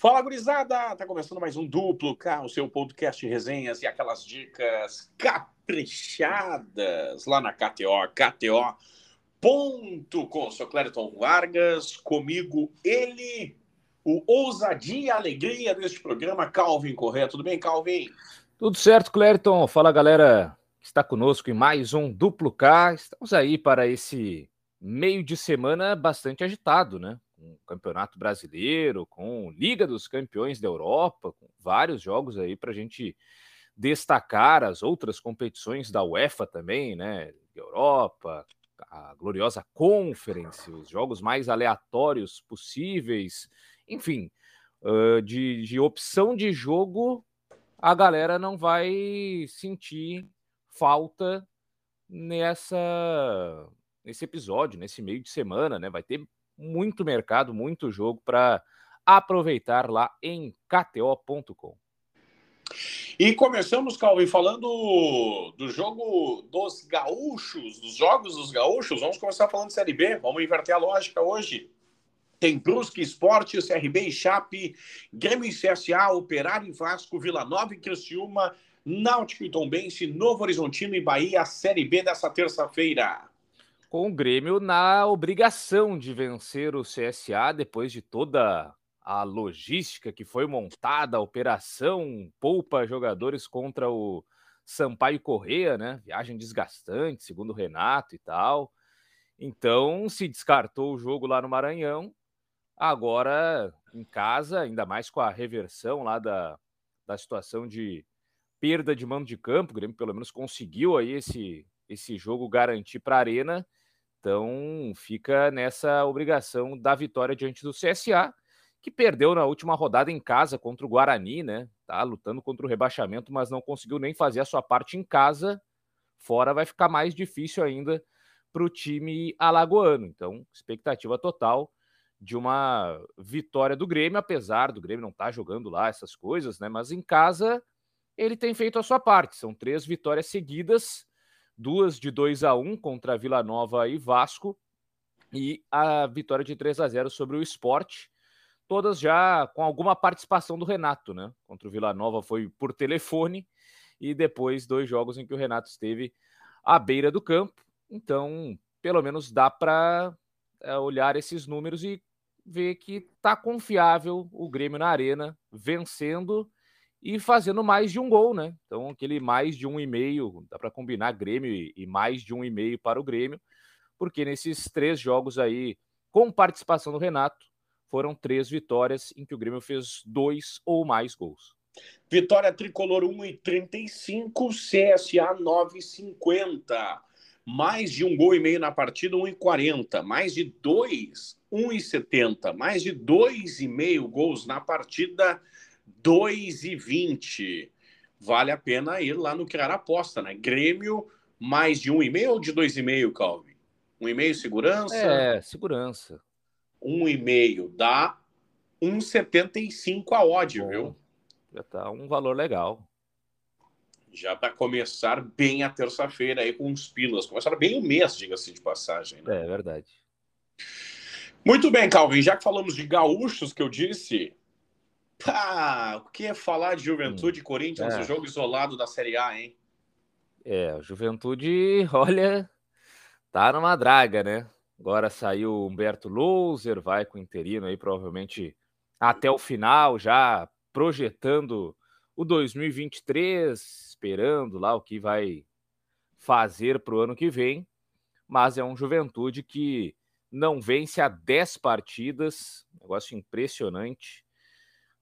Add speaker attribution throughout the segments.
Speaker 1: Fala, gurizada! Tá começando mais um Duplo K, o seu podcast de resenhas e aquelas dicas caprichadas lá na KTO, KTO.com. Sou Clériton Vargas, comigo ele, o ousadia e alegria deste programa, Calvin Correia. Tudo bem, Calvin?
Speaker 2: Tudo certo, Clériton. Fala, galera que está conosco em mais um Duplo K. Estamos aí para esse meio de semana bastante agitado, né? Com Campeonato Brasileiro, com Liga dos Campeões da Europa, com vários jogos aí para a gente destacar as outras competições da UEFA também, né? Europa, a gloriosa Conference, os jogos mais aleatórios possíveis, enfim, de, de opção de jogo, a galera não vai sentir falta nessa nesse episódio, nesse meio de semana, né? Vai ter muito mercado, muito jogo para aproveitar lá em KTO.com.
Speaker 1: E começamos, Calvin, falando do jogo dos gaúchos, dos jogos dos gaúchos. Vamos começar falando de Série B. Vamos inverter a lógica hoje. Tem Brusque Esporte, CRB e Chape, Grêmio e CSA, Operário e Vasco, Vila Nova e Criciúma, Náutico e Tombense, Novo Horizontino e Bahia, Série B dessa terça-feira
Speaker 2: com o Grêmio na obrigação de vencer o CSA depois de toda a logística que foi montada, a operação poupa jogadores contra o Sampaio Correia, né? Viagem desgastante, segundo o Renato e tal. Então se descartou o jogo lá no Maranhão. Agora em casa, ainda mais com a reversão lá da, da situação de perda de mando de campo, o Grêmio pelo menos conseguiu aí esse, esse jogo garantir para a Arena então fica nessa obrigação da vitória diante do CSA, que perdeu na última rodada em casa contra o Guarani, né? Tá lutando contra o rebaixamento, mas não conseguiu nem fazer a sua parte em casa. Fora vai ficar mais difícil ainda para o time alagoano. Então, expectativa total de uma vitória do Grêmio, apesar do Grêmio não estar tá jogando lá essas coisas, né? Mas em casa ele tem feito a sua parte. São três vitórias seguidas duas de 2 a 1 contra Vila Nova e Vasco e a vitória de 3 a 0 sobre o Esporte, todas já com alguma participação do Renato, né? Contra o Vila Nova foi por telefone e depois dois jogos em que o Renato esteve à beira do campo. Então, pelo menos dá para é, olhar esses números e ver que tá confiável o Grêmio na arena, vencendo e fazendo mais de um gol, né? Então, aquele mais de um e meio, dá para combinar Grêmio e mais de um e meio para o Grêmio, porque nesses três jogos aí, com participação do Renato, foram três vitórias em que o Grêmio fez dois ou mais gols.
Speaker 1: Vitória tricolor 1,35, CSA 9,50. Mais de um gol e meio na partida, 1,40. Mais de dois, 1,70. Mais de dois e meio gols na partida, 2,20. Vale a pena ir lá no criar aposta, né? Grêmio mais de 1,5 ou de 2,5, Calvin? 1,5 segurança?
Speaker 2: É, segurança.
Speaker 1: 1,5 dá 1,75 a Bom, viu?
Speaker 2: Já tá um valor legal.
Speaker 1: Já para começar bem a terça-feira aí com uns pilas. Começar bem o mês, diga-se de passagem, né?
Speaker 2: É verdade.
Speaker 1: Muito bem, Calvin. Já que falamos de gaúchos, que eu disse, Pá, o que é falar de Juventude hum, Corinthians, é. o jogo isolado da Série A, hein?
Speaker 2: É, Juventude, olha, tá numa draga, né? Agora saiu o Humberto Louser, vai com o interino aí, provavelmente até o final, já projetando o 2023, esperando lá o que vai fazer para o ano que vem. Mas é um Juventude que não vence há 10 partidas, negócio impressionante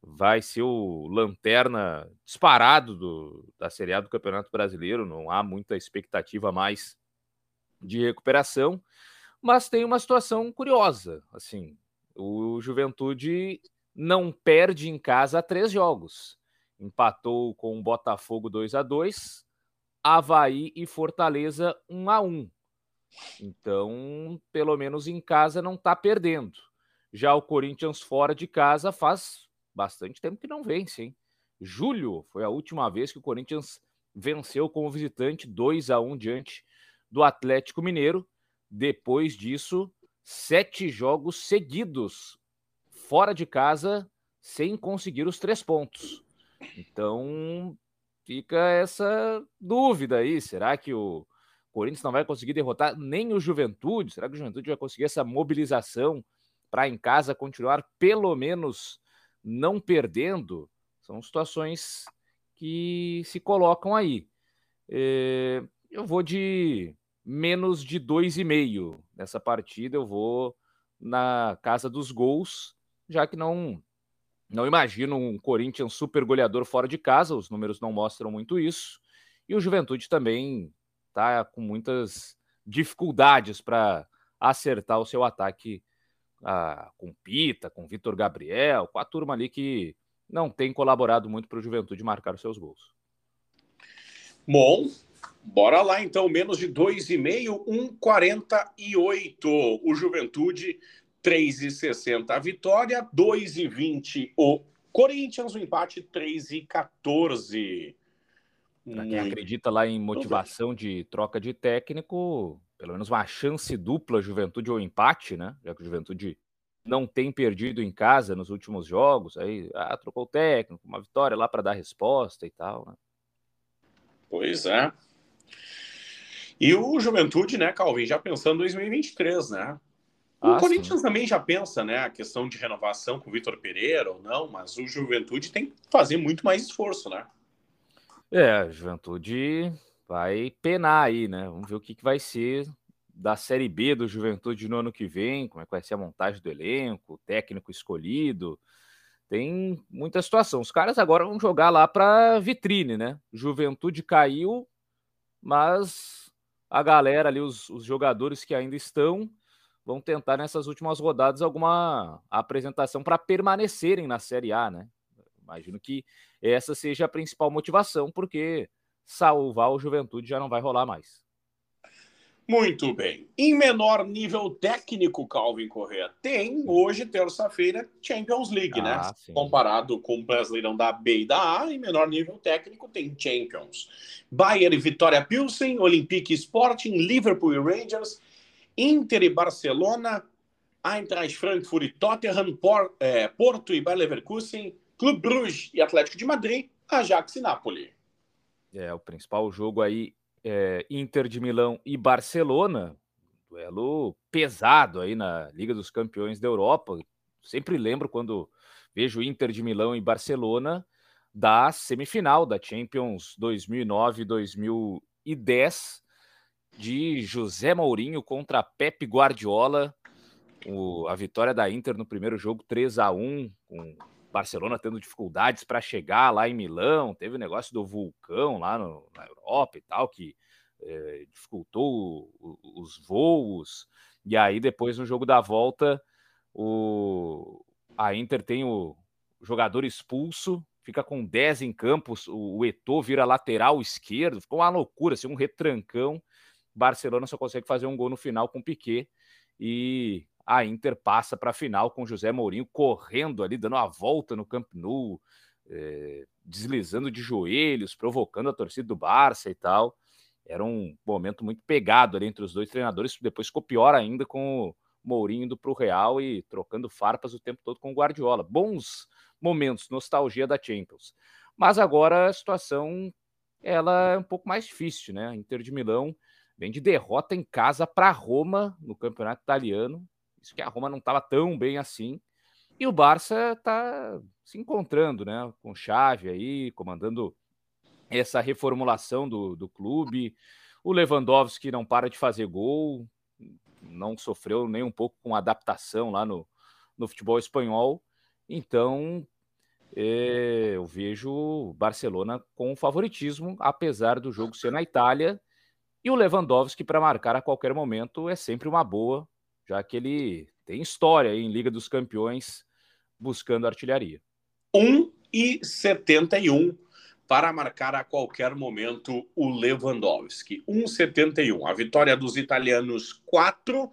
Speaker 2: vai ser o lanterna disparado do, da Série A do Campeonato Brasileiro. Não há muita expectativa mais de recuperação, mas tem uma situação curiosa. Assim, o Juventude não perde em casa três jogos. Empatou com o Botafogo 2 a 2 Havaí e Fortaleza 1 a 1 Então, pelo menos em casa não está perdendo. Já o Corinthians fora de casa faz bastante tempo que não vence, hein? Julho foi a última vez que o Corinthians venceu como visitante 2 a 1 diante do Atlético Mineiro. Depois disso, sete jogos seguidos fora de casa sem conseguir os três pontos. Então fica essa dúvida aí: será que o Corinthians não vai conseguir derrotar nem o Juventude? Será que o Juventude vai conseguir essa mobilização para em casa continuar pelo menos não perdendo? São situações que se colocam aí. É, eu vou de menos de dois e meio nessa partida. Eu vou na casa dos gols, já que não não imagino um Corinthians super goleador fora de casa. Os números não mostram muito isso. E o Juventude também está com muitas dificuldades para acertar o seu ataque ah, com Pita, com Vitor Gabriel, com a turma ali que não tem colaborado muito para o Juventude marcar os seus gols.
Speaker 1: Bom, bora lá então, menos de 2,5, 1,48. O Juventude, 3,60 a vitória, 2,20 o Corinthians, o empate 3,14.
Speaker 2: Para quem acredita lá em motivação de troca de técnico, pelo menos uma chance dupla Juventude ou empate, né? Já que o Juventude não tem perdido em casa nos últimos jogos, aí ah, trocou o técnico, uma vitória lá para dar resposta e tal, né?
Speaker 1: Pois é. E o Juventude, né, Calvin, já pensando em 2023, né? O ah, Corinthians sim. também já pensa, né, a questão de renovação com o Vitor Pereira ou não, mas o Juventude tem que fazer muito mais esforço, né?
Speaker 2: É, a Juventude vai penar aí, né? Vamos ver o que, que vai ser da Série B do Juventude no ano que vem, como é que vai ser a montagem do elenco, o técnico escolhido. Tem muita situação. Os caras agora vão jogar lá para vitrine, né? Juventude caiu, mas a galera ali, os, os jogadores que ainda estão, vão tentar nessas últimas rodadas alguma apresentação para permanecerem na Série A, né? Imagino que essa seja a principal motivação, porque salvar o Juventude já não vai rolar mais.
Speaker 1: Muito bem. Em menor nível técnico, Calvin Correa, tem hoje, terça-feira, Champions League, né? ah, né? Sim. Comparado com o Brasileirão da B e da A, em menor nível técnico, tem Champions. Bayern e Vitória Pilsen, Olympique Sporting, Liverpool e Rangers, Inter e Barcelona, Eintracht Frankfurt e Tottenham, é, Porto e Bayer Leverkusen, Clube Bruges e Atlético de Madrid, Ajax e Napoli.
Speaker 2: É, o principal jogo aí é Inter de Milão e Barcelona, duelo pesado aí na Liga dos Campeões da Europa. Sempre lembro quando vejo Inter de Milão e Barcelona da semifinal da Champions 2009-2010 de José Mourinho contra Pepe Guardiola. O, a vitória da Inter no primeiro jogo 3 a 1 com Barcelona tendo dificuldades para chegar lá em Milão, teve o negócio do vulcão lá no, na Europa e tal, que é, dificultou o, o, os voos. E aí, depois, no jogo da volta, o, a Inter tem o jogador expulso, fica com 10 em campo, o, o Eto'o vira lateral esquerdo, ficou uma loucura, assim, um retrancão. Barcelona só consegue fazer um gol no final com Piquet e a Inter passa para a final com José Mourinho correndo ali, dando a volta no Camp Nou, é, deslizando de joelhos, provocando a torcida do Barça e tal. Era um momento muito pegado ali entre os dois treinadores. Depois ficou pior ainda com o Mourinho indo para o Real e trocando farpas o tempo todo com o Guardiola. Bons momentos, nostalgia da Champions. Mas agora a situação ela é um pouco mais difícil, né? Inter de Milão vem de derrota em casa para Roma no campeonato italiano. Isso que a Roma não estava tão bem assim. E o Barça está se encontrando, né? Com chave aí, comandando essa reformulação do, do clube. O Lewandowski não para de fazer gol, não sofreu nem um pouco com adaptação lá no, no futebol espanhol. Então, é, eu vejo Barcelona com favoritismo, apesar do jogo ser na Itália. E o Lewandowski, para marcar a qualquer momento, é sempre uma boa, já que ele tem história em Liga dos Campeões buscando artilharia.
Speaker 1: 1 e 71 para marcar a qualquer momento o Lewandowski. 1,71. A vitória dos italianos, 4.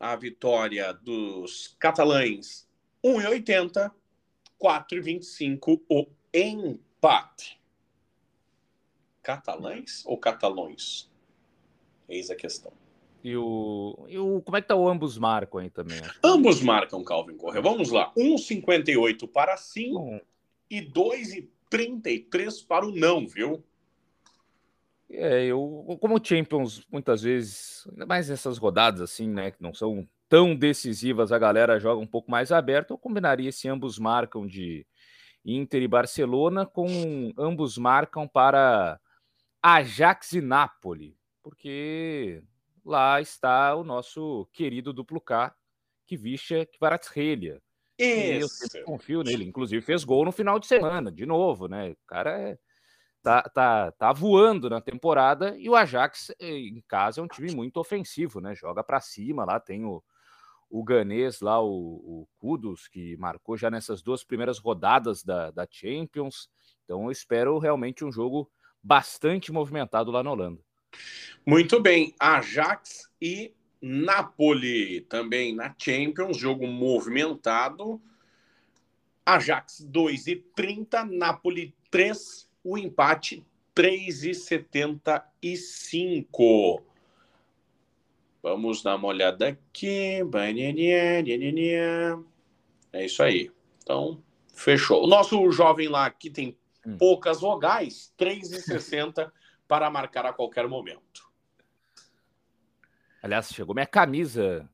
Speaker 1: A vitória dos catalães, 1,80. 4,25 o empate. Catalães ou catalões? Eis a questão.
Speaker 2: E o, e o como é que tá o ambos marcam aí também?
Speaker 1: Ambos marcam, Calvin Correa. Vamos lá. 1,58 para sim Bom. e 2,33 para o não, viu?
Speaker 2: É, eu, como o Champions, muitas vezes, ainda mais nessas rodadas assim, né, que não são tão decisivas, a galera joga um pouco mais aberto, eu combinaria se ambos marcam de Inter e Barcelona com ambos marcam para Ajax e Napoli, porque lá está o nosso querido duplo K, que Kvaratskhelia. Eu sempre confio nele, inclusive fez gol no final de semana, de novo, né? O cara é tá, tá, tá voando na temporada e o Ajax eh, em casa é um time muito ofensivo, né? Joga para cima lá, tem o, o ganês lá, o, o Kudos, que marcou já nessas duas primeiras rodadas da, da Champions. Então eu espero realmente um jogo bastante movimentado lá na Holanda.
Speaker 1: Muito bem, Ajax e Napoli também na Champions, jogo movimentado. Ajax 2 e 30, Napoli 3 o empate 3,75. Vamos dar uma olhada aqui. É isso aí. Então, fechou. O nosso jovem lá aqui tem hum. poucas vogais, 3,60 para marcar a qualquer momento.
Speaker 2: Aliás, chegou minha camisa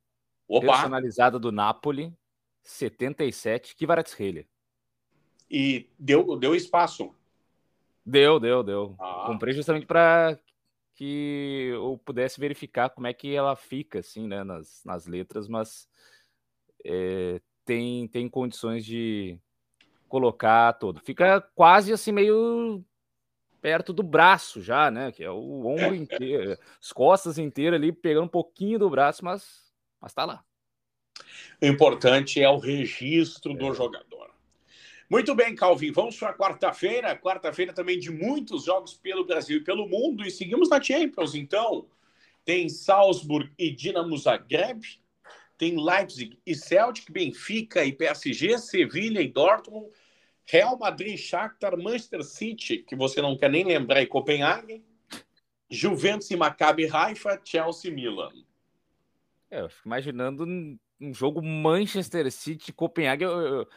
Speaker 2: Opa. personalizada do Napoli, 77, que Kvaratskhelia.
Speaker 1: E deu, deu espaço.
Speaker 2: Deu, deu, deu. Ah. Comprei justamente para que eu pudesse verificar como é que ela fica, assim, né, nas, nas letras, mas é, tem, tem condições de colocar todo. Fica quase assim, meio perto do braço já, né? Que é o ombro inteiro, as costas inteiras ali, pegando um pouquinho do braço, mas, mas tá lá.
Speaker 1: O importante é o registro é. do jogador. Muito bem, Calvin, vamos para quarta-feira. Quarta-feira também de muitos jogos pelo Brasil e pelo mundo. E seguimos na Champions, então. Tem Salzburg e Dinamo Zagreb. Tem Leipzig e Celtic, Benfica e PSG, Sevilha e Dortmund, Real Madrid, Shakhtar, Manchester City, que você não quer nem lembrar, e Copenhague, Juventus e Maccabi Haifa, Chelsea Milan.
Speaker 2: É, eu fico imaginando um jogo Manchester City Copenhague. Eu, eu,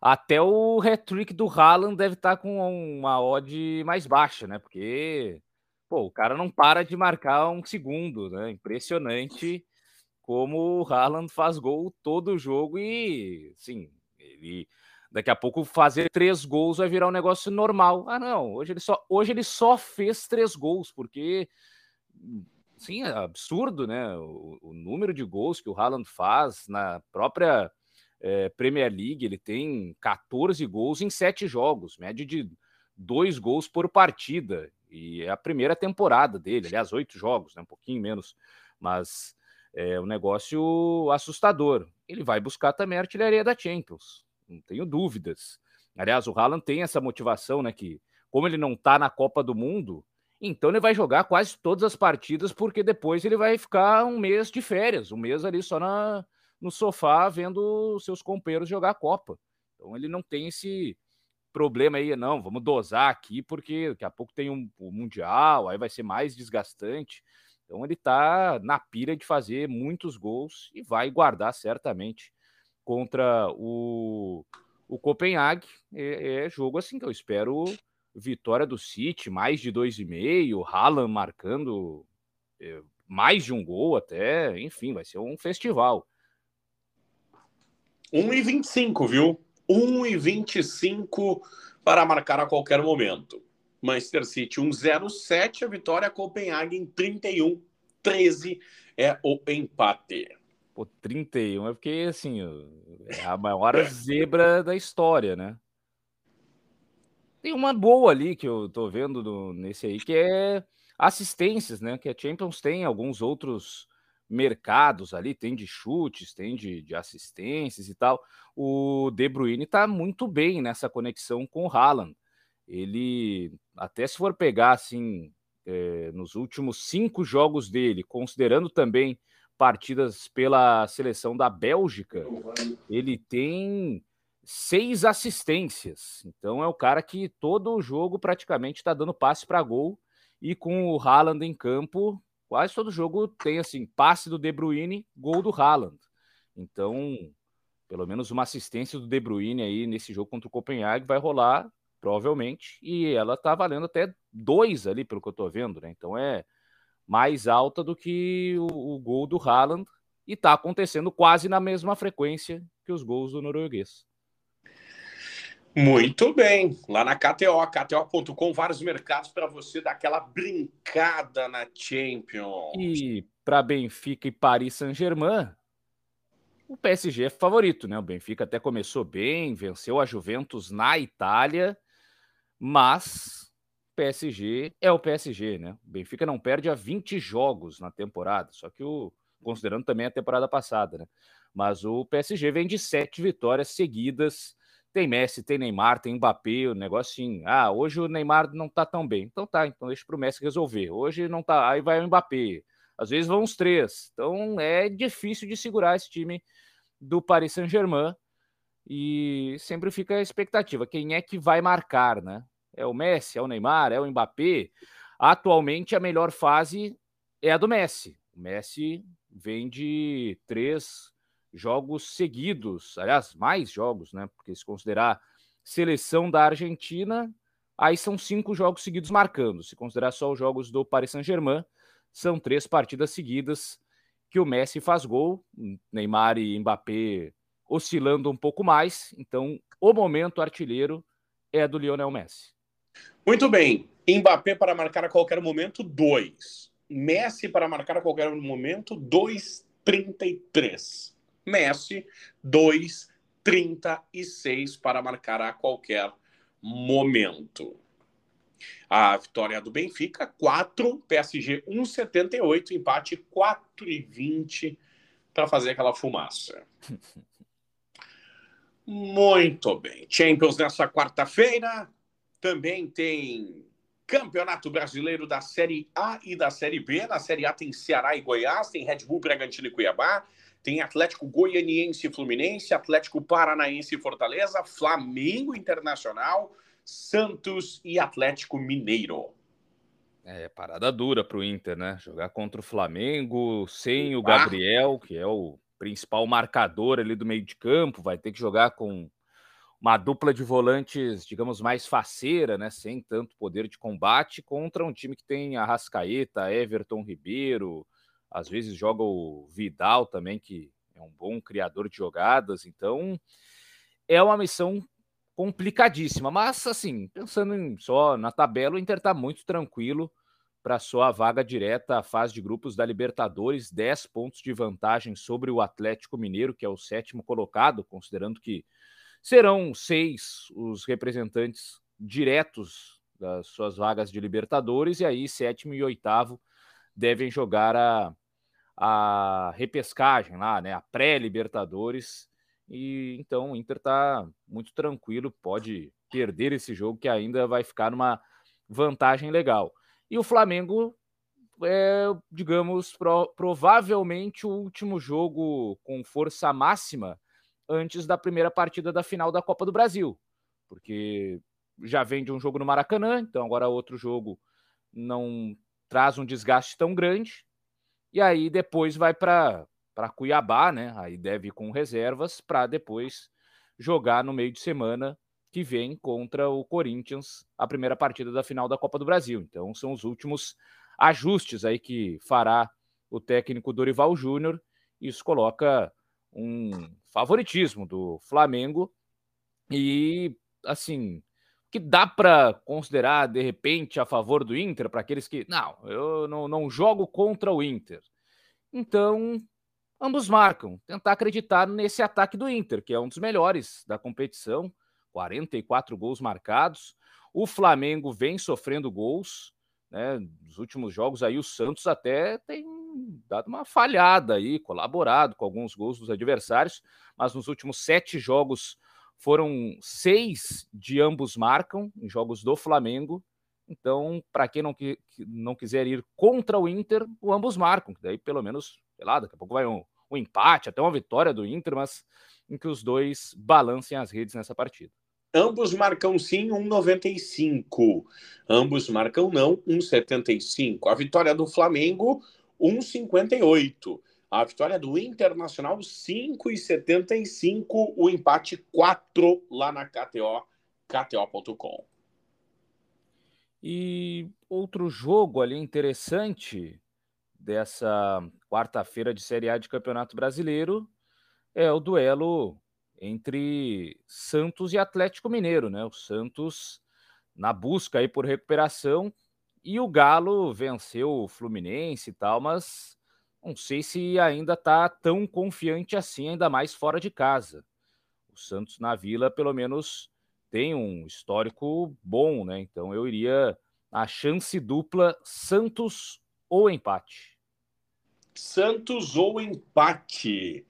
Speaker 2: até o hat-trick do Haaland deve estar tá com uma odd mais baixa, né? Porque pô, o cara não para de marcar um segundo, né? Impressionante como o Haaland faz gol todo jogo e, sim, ele daqui a pouco fazer três gols vai virar um negócio normal. Ah, não, hoje ele só, hoje ele só fez três gols, porque, sim, é absurdo, né? O, o número de gols que o Haaland faz na própria é, Premier League, ele tem 14 gols em sete jogos, média de dois gols por partida. E é a primeira temporada dele, aliás, oito jogos, né, um pouquinho menos, mas é um negócio assustador. Ele vai buscar também a artilharia da Champions, não tenho dúvidas. Aliás, o Haaland tem essa motivação, né? Que, como ele não tá na Copa do Mundo, então ele vai jogar quase todas as partidas, porque depois ele vai ficar um mês de férias, um mês ali só na, no sofá vendo seus companheiros jogar a Copa. Então ele não tem esse problema aí, não, vamos dosar aqui, porque daqui a pouco tem um, um Mundial, aí vai ser mais desgastante. Então ele tá na pira de fazer muitos gols e vai guardar certamente contra o, o Copenhague. É, é jogo assim que eu espero vitória do City, mais de dois e meio, Haaland marcando é, mais de um gol até, enfim, vai ser um festival.
Speaker 1: 1,25, viu? 1,25 para marcar a qualquer momento. Manchester City 1,07, a vitória Copenhague em 31, 13 é o empate.
Speaker 2: Pô, 31 é porque, assim, é a maior zebra da história, né? Tem uma boa ali que eu tô vendo no, nesse aí, que é assistências, né? Que a Champions tem alguns outros mercados ali, tem de chutes, tem de, de assistências e tal. O De Bruyne está muito bem nessa conexão com o Haaland. Ele, até se for pegar assim, é, nos últimos cinco jogos dele, considerando também partidas pela seleção da Bélgica, ele tem seis assistências. Então é o cara que todo o jogo praticamente está dando passe para gol e com o Haaland em campo quase todo jogo tem assim, passe do De Bruyne, gol do Haaland. Então, pelo menos uma assistência do De Bruyne aí nesse jogo contra o Copenhague vai rolar, provavelmente, e ela tá valendo até dois ali, pelo que eu tô vendo, né? Então é mais alta do que o, o gol do Haaland e tá acontecendo quase na mesma frequência que os gols do norueguês.
Speaker 1: Muito bem. Lá na KTO, KTO.com, vários mercados para você dar aquela brincada na Champions.
Speaker 2: E para Benfica e Paris Saint-Germain, o PSG é favorito, né? O Benfica até começou bem, venceu a Juventus na Itália, mas PSG é o PSG, né? O Benfica não perde a 20 jogos na temporada, só que o considerando também a temporada passada, né? Mas o PSG vem de sete vitórias seguidas tem Messi, tem Neymar, tem Mbappé, o negócio assim. Ah, hoje o Neymar não tá tão bem. Então tá, então deixa pro Messi resolver. Hoje não tá, aí vai o Mbappé. Às vezes vão os três. Então é difícil de segurar esse time do Paris Saint-Germain. E sempre fica a expectativa: quem é que vai marcar, né? É o Messi, é o Neymar, é o Mbappé. Atualmente a melhor fase é a do Messi. O Messi vem de três jogos seguidos, aliás, mais jogos, né? Porque se considerar seleção da Argentina, aí são cinco jogos seguidos marcando. Se considerar só os jogos do Paris Saint-Germain, são três partidas seguidas que o Messi faz gol, Neymar e Mbappé oscilando um pouco mais. Então, o momento artilheiro é do Lionel Messi.
Speaker 1: Muito bem. Mbappé para marcar a qualquer momento, dois. Messi para marcar a qualquer momento, 2,33. Messi, 2,36 para marcar a qualquer momento. A vitória do Benfica, 4, PSG 1,78, empate 4,20 para fazer aquela fumaça. Muito bem. Champions nessa quarta-feira. Também tem Campeonato Brasileiro da Série A e da Série B. Na Série A tem Ceará e Goiás, tem Red Bull, Bragantino e Cuiabá. Tem Atlético Goianiense e Fluminense, Atlético Paranaense e Fortaleza, Flamengo Internacional, Santos e Atlético Mineiro.
Speaker 2: É, parada dura para o Inter, né? Jogar contra o Flamengo sem o Gabriel, que é o principal marcador ali do meio de campo, vai ter que jogar com uma dupla de volantes, digamos, mais faceira, né? Sem tanto poder de combate, contra um time que tem Arrascaeta, Everton Ribeiro, às vezes joga o Vidal também, que é um bom criador de jogadas. Então, é uma missão complicadíssima. Mas, assim, pensando em, só na tabela, o Inter está muito tranquilo para sua vaga direta à fase de grupos da Libertadores, 10 pontos de vantagem sobre o Atlético Mineiro, que é o sétimo colocado, considerando que serão seis os representantes diretos das suas vagas de Libertadores, e aí sétimo e oitavo devem jogar a, a repescagem lá, né? A pré-Libertadores. E então o Inter está muito tranquilo, pode perder esse jogo que ainda vai ficar numa vantagem legal. E o Flamengo é, digamos, pro, provavelmente o último jogo com força máxima antes da primeira partida da final da Copa do Brasil, porque já vem de um jogo no Maracanã, então agora outro jogo não traz um desgaste tão grande. E aí depois vai para Cuiabá, né? Aí deve ir com reservas para depois jogar no meio de semana que vem contra o Corinthians, a primeira partida da final da Copa do Brasil. Então são os últimos ajustes aí que fará o técnico Dorival Júnior. Isso coloca um favoritismo do Flamengo e assim que dá para considerar de repente a favor do Inter para aqueles que não, eu não, não jogo contra o Inter. Então, ambos marcam. Tentar acreditar nesse ataque do Inter, que é um dos melhores da competição, 44 gols marcados. O Flamengo vem sofrendo gols, né? Nos últimos jogos aí o Santos até tem dado uma falhada aí, colaborado com alguns gols dos adversários, mas nos últimos sete jogos foram seis de ambos marcam em jogos do Flamengo. Então, para quem não, não quiser ir contra o Inter, o ambos marcam. Daí, pelo menos, sei lá, daqui a pouco vai um, um empate, até uma vitória do Inter, mas em que os dois balancem as redes nessa partida.
Speaker 1: Ambos marcam sim 1,95. Ambos marcam não 1,75. A vitória do Flamengo 1,58. A vitória do Internacional 5,75. O empate 4 lá na KTO, KTO.com.
Speaker 2: E outro jogo ali interessante dessa quarta-feira de Série A de Campeonato Brasileiro é o duelo entre Santos e Atlético Mineiro, né? O Santos na busca aí por recuperação e o Galo venceu o Fluminense e tal, mas não sei se ainda tá tão confiante assim, ainda mais fora de casa. O Santos na Vila, pelo menos, tem um histórico bom, né? Então eu iria a chance dupla Santos ou empate.
Speaker 1: Santos ou empate.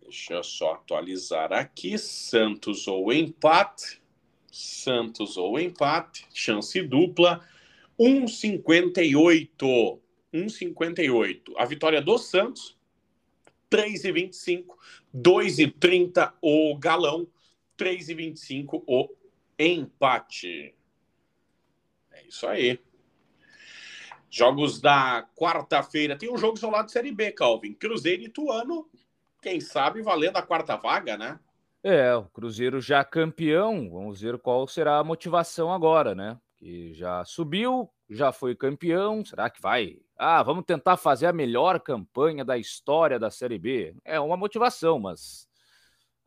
Speaker 1: Deixa eu só atualizar aqui. Santos ou empate. Santos ou empate. Chance dupla. 1,58. 1,58. A vitória do Santos. 3,25. 2,30 o galão. 3,25 o empate. É isso aí. Jogos da quarta-feira. Tem um jogo isolado de Série B, Calvin. Cruzeiro e Ituano. Quem sabe valendo a quarta vaga, né?
Speaker 2: É, o Cruzeiro já campeão. Vamos ver qual será a motivação agora, né? Que já subiu, já foi campeão. Será que vai? Ah, vamos tentar fazer a melhor campanha da história da Série B. É uma motivação, mas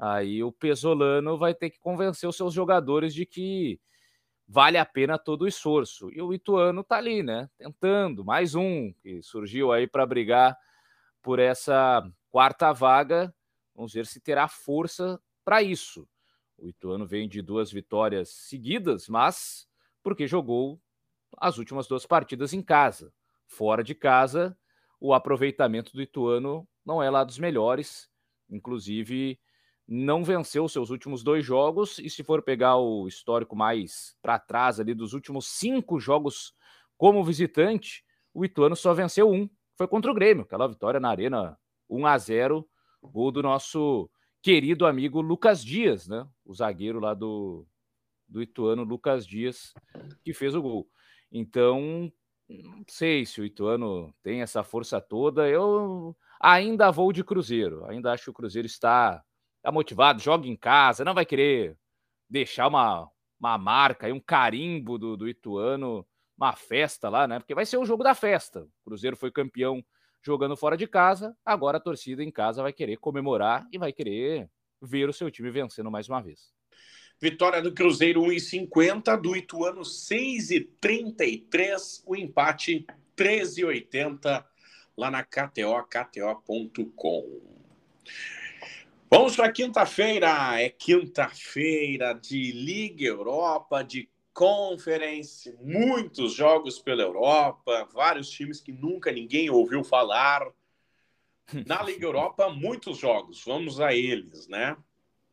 Speaker 2: Aí o Pesolano vai ter que convencer os seus jogadores de que vale a pena todo o esforço. E o Ituano tá ali, né? Tentando, mais um que surgiu aí para brigar por essa quarta vaga. Vamos ver se terá força para isso. O Ituano vem de duas vitórias seguidas, mas porque jogou as últimas duas partidas em casa. Fora de casa, o aproveitamento do Ituano não é lá dos melhores. Inclusive, não venceu seus últimos dois jogos, e se for pegar o histórico mais para trás ali dos últimos cinco jogos como visitante, o Ituano só venceu um, foi contra o Grêmio, aquela vitória na Arena 1 a 0 gol do nosso querido amigo Lucas Dias, né? O zagueiro lá do, do Ituano, Lucas Dias, que fez o gol. Então, não sei se o Ituano tem essa força toda. Eu ainda vou de Cruzeiro, ainda acho que o Cruzeiro está tá motivado, joga em casa, não vai querer deixar uma, uma marca, um carimbo do, do Ituano, uma festa lá, né? Porque vai ser o jogo da festa. O Cruzeiro foi campeão jogando fora de casa, agora a torcida em casa vai querer comemorar e vai querer ver o seu time vencendo mais uma vez.
Speaker 1: Vitória do Cruzeiro 1,50, do Ituano 6,33, o empate 13,80 lá na KTO, KTO.com. Vamos para quinta-feira. É quinta-feira de Liga Europa, de Conference, muitos jogos pela Europa, vários times que nunca ninguém ouviu falar. Na Liga Europa, muitos jogos. Vamos a eles, né?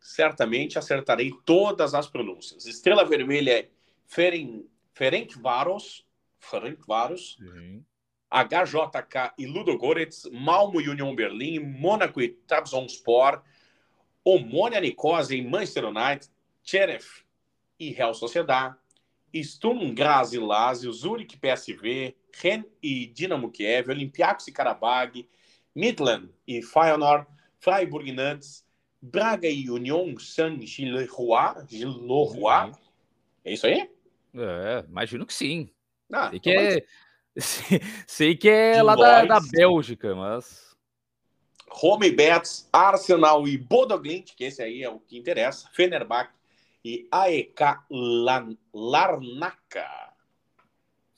Speaker 1: Certamente acertarei todas as pronúncias. Estrela Vermelha é Ferenc, Ferencváros, Ferencváros. Uhum. HJK e Ludogorets, Malmo e Union Berlim, Mônaco e Trabzonspor, Omônia Nicosia em Manchester United, Cheref e Real Sociedad, Sturm Graz e Lazio, Zurich PSV, Ren e Dinamo Kiev, Olympiacos e Karabag, Midland e Feyenoord, Freiburg e Nantes, Braga e Union Saint-Gillois, Gillois. É isso aí?
Speaker 2: É, imagino que sim. Ah, sei, que então é, sei que é lá da, da Bélgica, mas
Speaker 1: Home Bets, Arsenal e Bodoglint, que esse aí é o que interessa, Fenerbahçe e AEK Larnaca.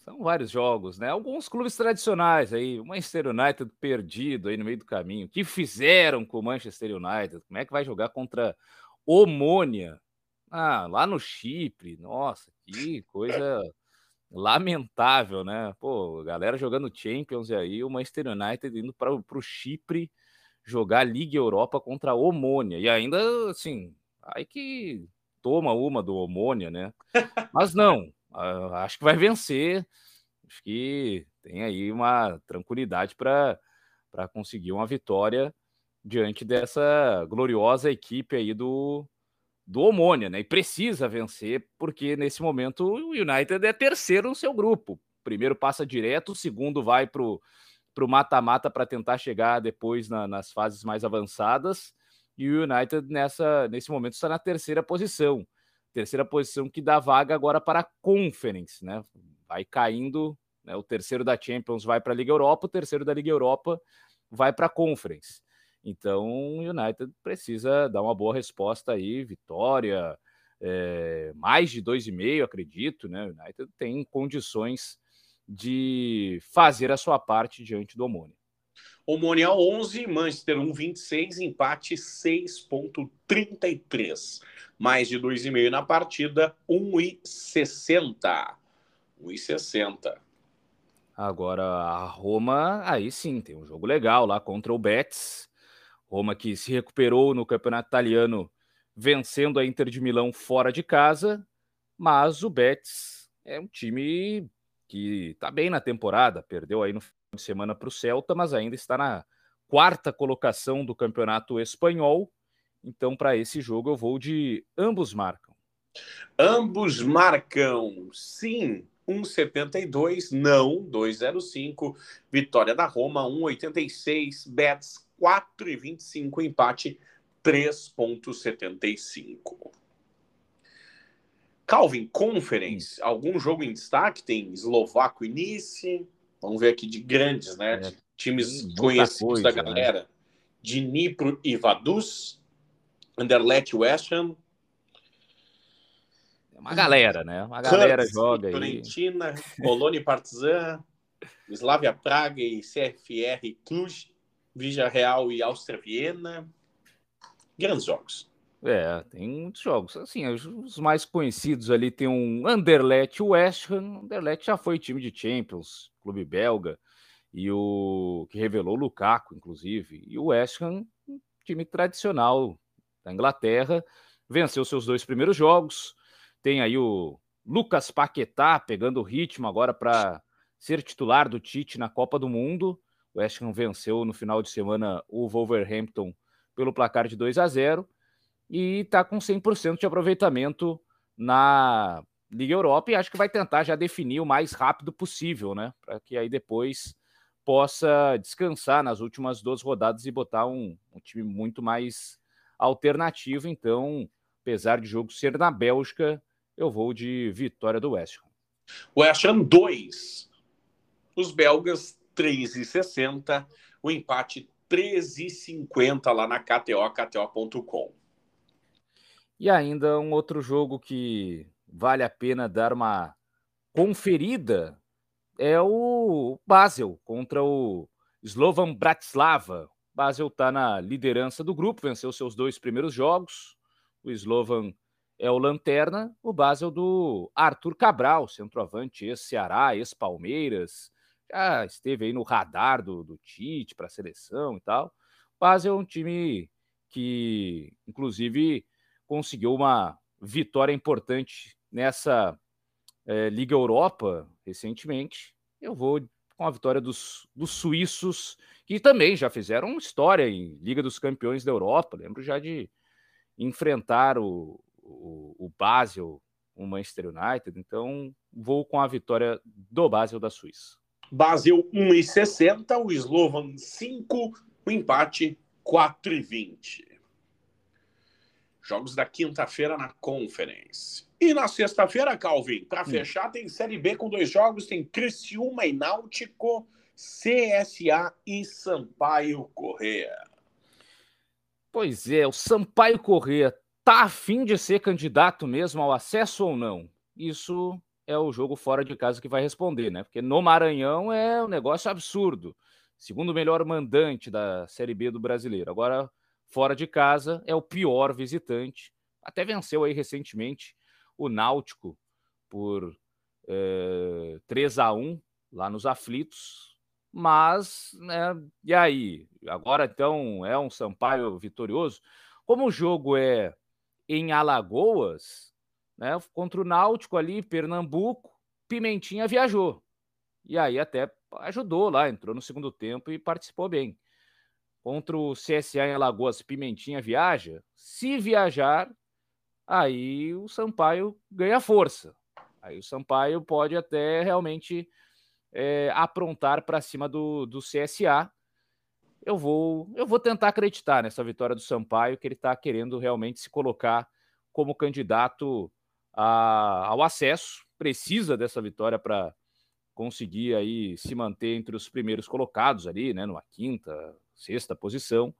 Speaker 2: São vários jogos, né? Alguns clubes tradicionais aí, o Manchester United perdido aí no meio do caminho. O que fizeram com o Manchester United? Como é que vai jogar contra Omônia? Ah, lá no Chipre. Nossa, que coisa lamentável, né? Pô, galera jogando Champions e aí, o Manchester United indo para o Chipre jogar Liga Europa contra a Omônia. E ainda, assim, aí que toma uma do Omônia, né? Mas não, acho que vai vencer. Acho que tem aí uma tranquilidade para conseguir uma vitória diante dessa gloriosa equipe aí do, do Omônia, né? E precisa vencer, porque nesse momento o United é terceiro no seu grupo. Primeiro passa direto, o segundo vai para para o mata-mata para tentar chegar depois na, nas fases mais avançadas. E o United nessa, nesse momento está na terceira posição. Terceira posição que dá vaga agora para a Conference, né? Vai caindo, né? O terceiro da Champions vai para a Liga Europa, o terceiro da Liga Europa vai para a Conference. Então, o United precisa dar uma boa resposta aí, vitória, é, mais de dois e meio, acredito, né? O United tem condições de fazer a sua parte diante do Omônia.
Speaker 1: Omônia 11, Manchester 1,26, empate 6,33. Mais de 2,5 na partida, 1,60. 1,60.
Speaker 2: Agora a Roma, aí sim, tem um jogo legal lá contra o Betis. Roma que se recuperou no campeonato italiano, vencendo a Inter de Milão fora de casa, mas o Betis é um time que está bem na temporada, perdeu aí no de semana para o Celta, mas ainda está na quarta colocação do campeonato espanhol. Então, para esse jogo, eu vou de ambos marcam.
Speaker 1: Ambos marcam, sim. 1,72, não, 2,05. Vitória da Roma, 1,86. Bets, 4,25. Empate, 3,75. Calvin, Conference, algum jogo em destaque? Tem Eslovaco e Nice. Vamos ver aqui de grandes, né? É, Times conhecidos coisa, da né? galera. Né? Dnipro e Vaduz. Anderlecht West Ham.
Speaker 2: É uma galera, né? Uma galera Kurtz, joga aí.
Speaker 1: Fiorentina, Colônia Partizan, Slavia Praga e CFR Cluj, Vija Real e Áustria Viena. Grandes jogos.
Speaker 2: É, tem muitos jogos. Assim, os mais conhecidos ali tem um Anderlecht West Ham. Anderlecht já foi time de Champions, clube belga, e o que revelou o Lukaku, inclusive. E o West Ham, time tradicional da Inglaterra, venceu seus dois primeiros jogos. Tem aí o Lucas Paquetá pegando o ritmo agora para ser titular do Tite na Copa do Mundo. O West Ham venceu no final de semana o Wolverhampton pelo placar de 2 a 0 e está com 100% de aproveitamento na Liga Europa e acho que vai tentar já definir o mais rápido possível, né? Para que aí depois possa descansar nas últimas duas rodadas e botar um, um, time muito mais alternativo. Então, apesar de jogo ser na Bélgica, eu vou de vitória do West Ham.
Speaker 1: West Ham 2. Os belgas 3,60. O empate 13,50 lá na KTO, KTO.com.
Speaker 2: E ainda um outro jogo que vale a pena dar uma conferida é o Basel contra o Slovan Bratislava. Basel está na liderança do grupo, venceu seus dois primeiros jogos. O Slovan é o lanterna, o Basel do Arthur Cabral, centroavante, ex-Ceará, ex-Palmeiras, já esteve aí no radar do, do Tite para a seleção e tal. Basel é um time que, inclusive, conseguiu uma vitória importante nessa é, Liga Europa recentemente. Eu vou com a vitória dos, dos suíços, que também já fizeram história em Liga dos Campeões da Europa. Lembro já de enfrentar o, o, o Basel, o Manchester United. Então, vou com a vitória do Basel da Suíça.
Speaker 1: Basel 1,60, o Slovan 5, o empate 4,20. Jogos da quinta-feira na Conference. E na sexta-feira, Calvin, para hum. fechar, tem Série B com dois jogos: tem Criciúma e Náutico, CSA e Sampaio Correa.
Speaker 2: Pois é, o Sampaio Correa tá afim de ser candidato mesmo ao acesso ou não? Isso é o jogo fora de casa que vai responder, né? Porque no Maranhão é um negócio absurdo. Segundo melhor mandante da Série B do brasileiro. Agora, fora de casa, é o pior visitante. Até venceu aí recentemente o Náutico por é, eh, 3 a 1 lá nos aflitos. Mas, né, e aí? Agora então é um Sampaio vitorioso? Como o jogo é em Alagoas, né, contra o Náutico ali, Pernambuco, Pimentinha viajou. E aí até ajudou lá, entrou no segundo tempo e participou bem contra o CSA em Alagoas, Pimentinha viaja. Se viajar, aí o Sampaio ganha força. Aí o Sampaio pode até realmente é, aprontar para cima do, do CSA. Eu vou, eu vou tentar acreditar nessa vitória do Sampaio, que ele está querendo realmente se colocar como candidato a, ao acesso. Precisa dessa vitória para conseguir aí se manter entre os primeiros colocados ali, né, numa quinta, sexta posição.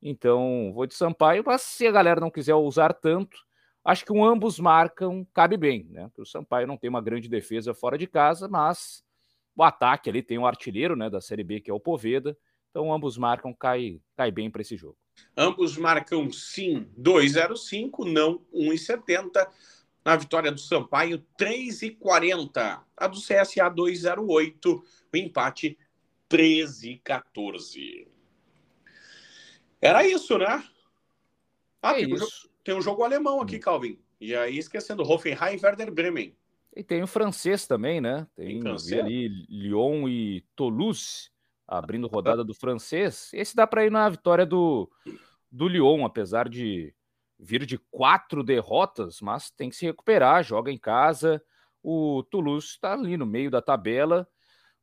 Speaker 2: Então, vou de Sampaio, mas se a galera não quiser usar tanto, acho que um ambos marcam cabe bem, né? O Sampaio não tem uma grande defesa fora de casa, mas o ataque ali tem um artilheiro, né, da Série B que é o Poveda. Então, ambos marcam cai cai bem para esse jogo.
Speaker 1: Ambos marcam sim 2,05, não 1,70. Na vitória do Sampaio, 3,40. A do CSA 2,08. O empate 13,14. Era isso, né? Ah, é tem, isso. Um jogo, tem, Um jogo, alemão aqui. Calvin. E aí, esquecendo, Hoffenheim e Werder Bremen.
Speaker 2: E tem o francês também, né? Tem, tem ali Lyon e Toulouse abrindo rodada do francês. Esse dá para ir na vitória do, do Lyon, apesar de vir de quatro derrotas, mas tem que se recuperar, joga em casa. O Toulouse está ali no meio da tabela.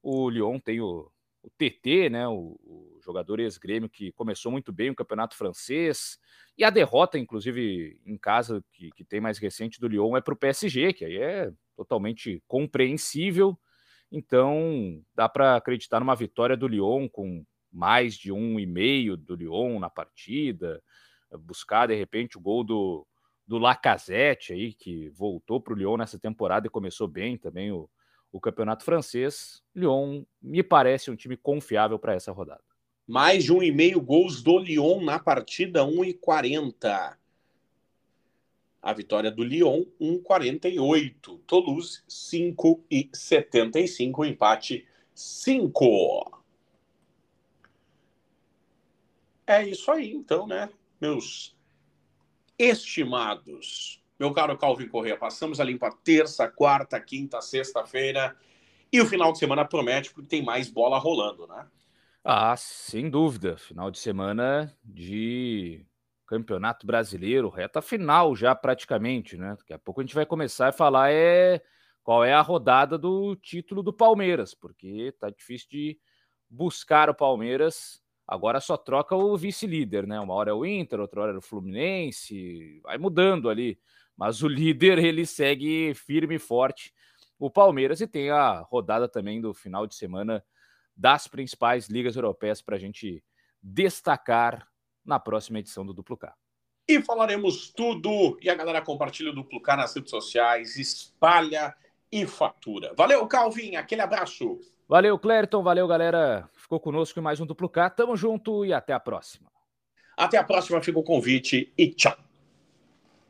Speaker 2: O Lyon tem o, o TT, né, o, o jogador ex-grêmio que começou muito bem o campeonato francês. E a derrota, inclusive, em casa, que, que tem mais recente do Lyon, é para o PSG, que aí é totalmente compreensível. Então, dá para acreditar numa vitória do Lyon com mais de um e meio do Lyon na partida, buscar de repente o gol do, do Lacazette aí, que voltou para o Lyon nessa temporada e começou bem também o, o campeonato francês. Lyon me parece um time confiável para essa rodada.
Speaker 1: Mais de um e meio gols do Lyon na partida, 1,40. A vitória do Lyon, 1,48. Toulouse, 5,75. Empate, 5. É isso aí, então, né, meus estimados meu caro Calvin Corrêa, passamos a limpa terça, quarta, quinta, sexta-feira. E o final de semana promete, porque tem mais bola rolando, né?
Speaker 2: Ah, sem dúvida. Final de semana de Campeonato Brasileiro, reta final já praticamente, né? Daqui a pouco a gente vai começar a falar é qual é a rodada do título do Palmeiras, porque tá difícil de buscar o Palmeiras. Agora só troca o vice-líder, né? Uma hora é o Inter, outra hora é o Fluminense, vai mudando ali mas o líder ele segue firme e forte, o Palmeiras, e tem a rodada também do final de semana das principais ligas europeias para a gente destacar na próxima edição do Duplo K.
Speaker 1: E falaremos tudo. E a galera compartilha o Duplo K nas redes sociais, espalha e fatura. Valeu, Calvin. Aquele abraço.
Speaker 2: Valeu, Clériton. Valeu, galera. Ficou conosco em mais um Duplo K. Tamo junto e até a próxima.
Speaker 1: Até a próxima. Fica o convite e tchau.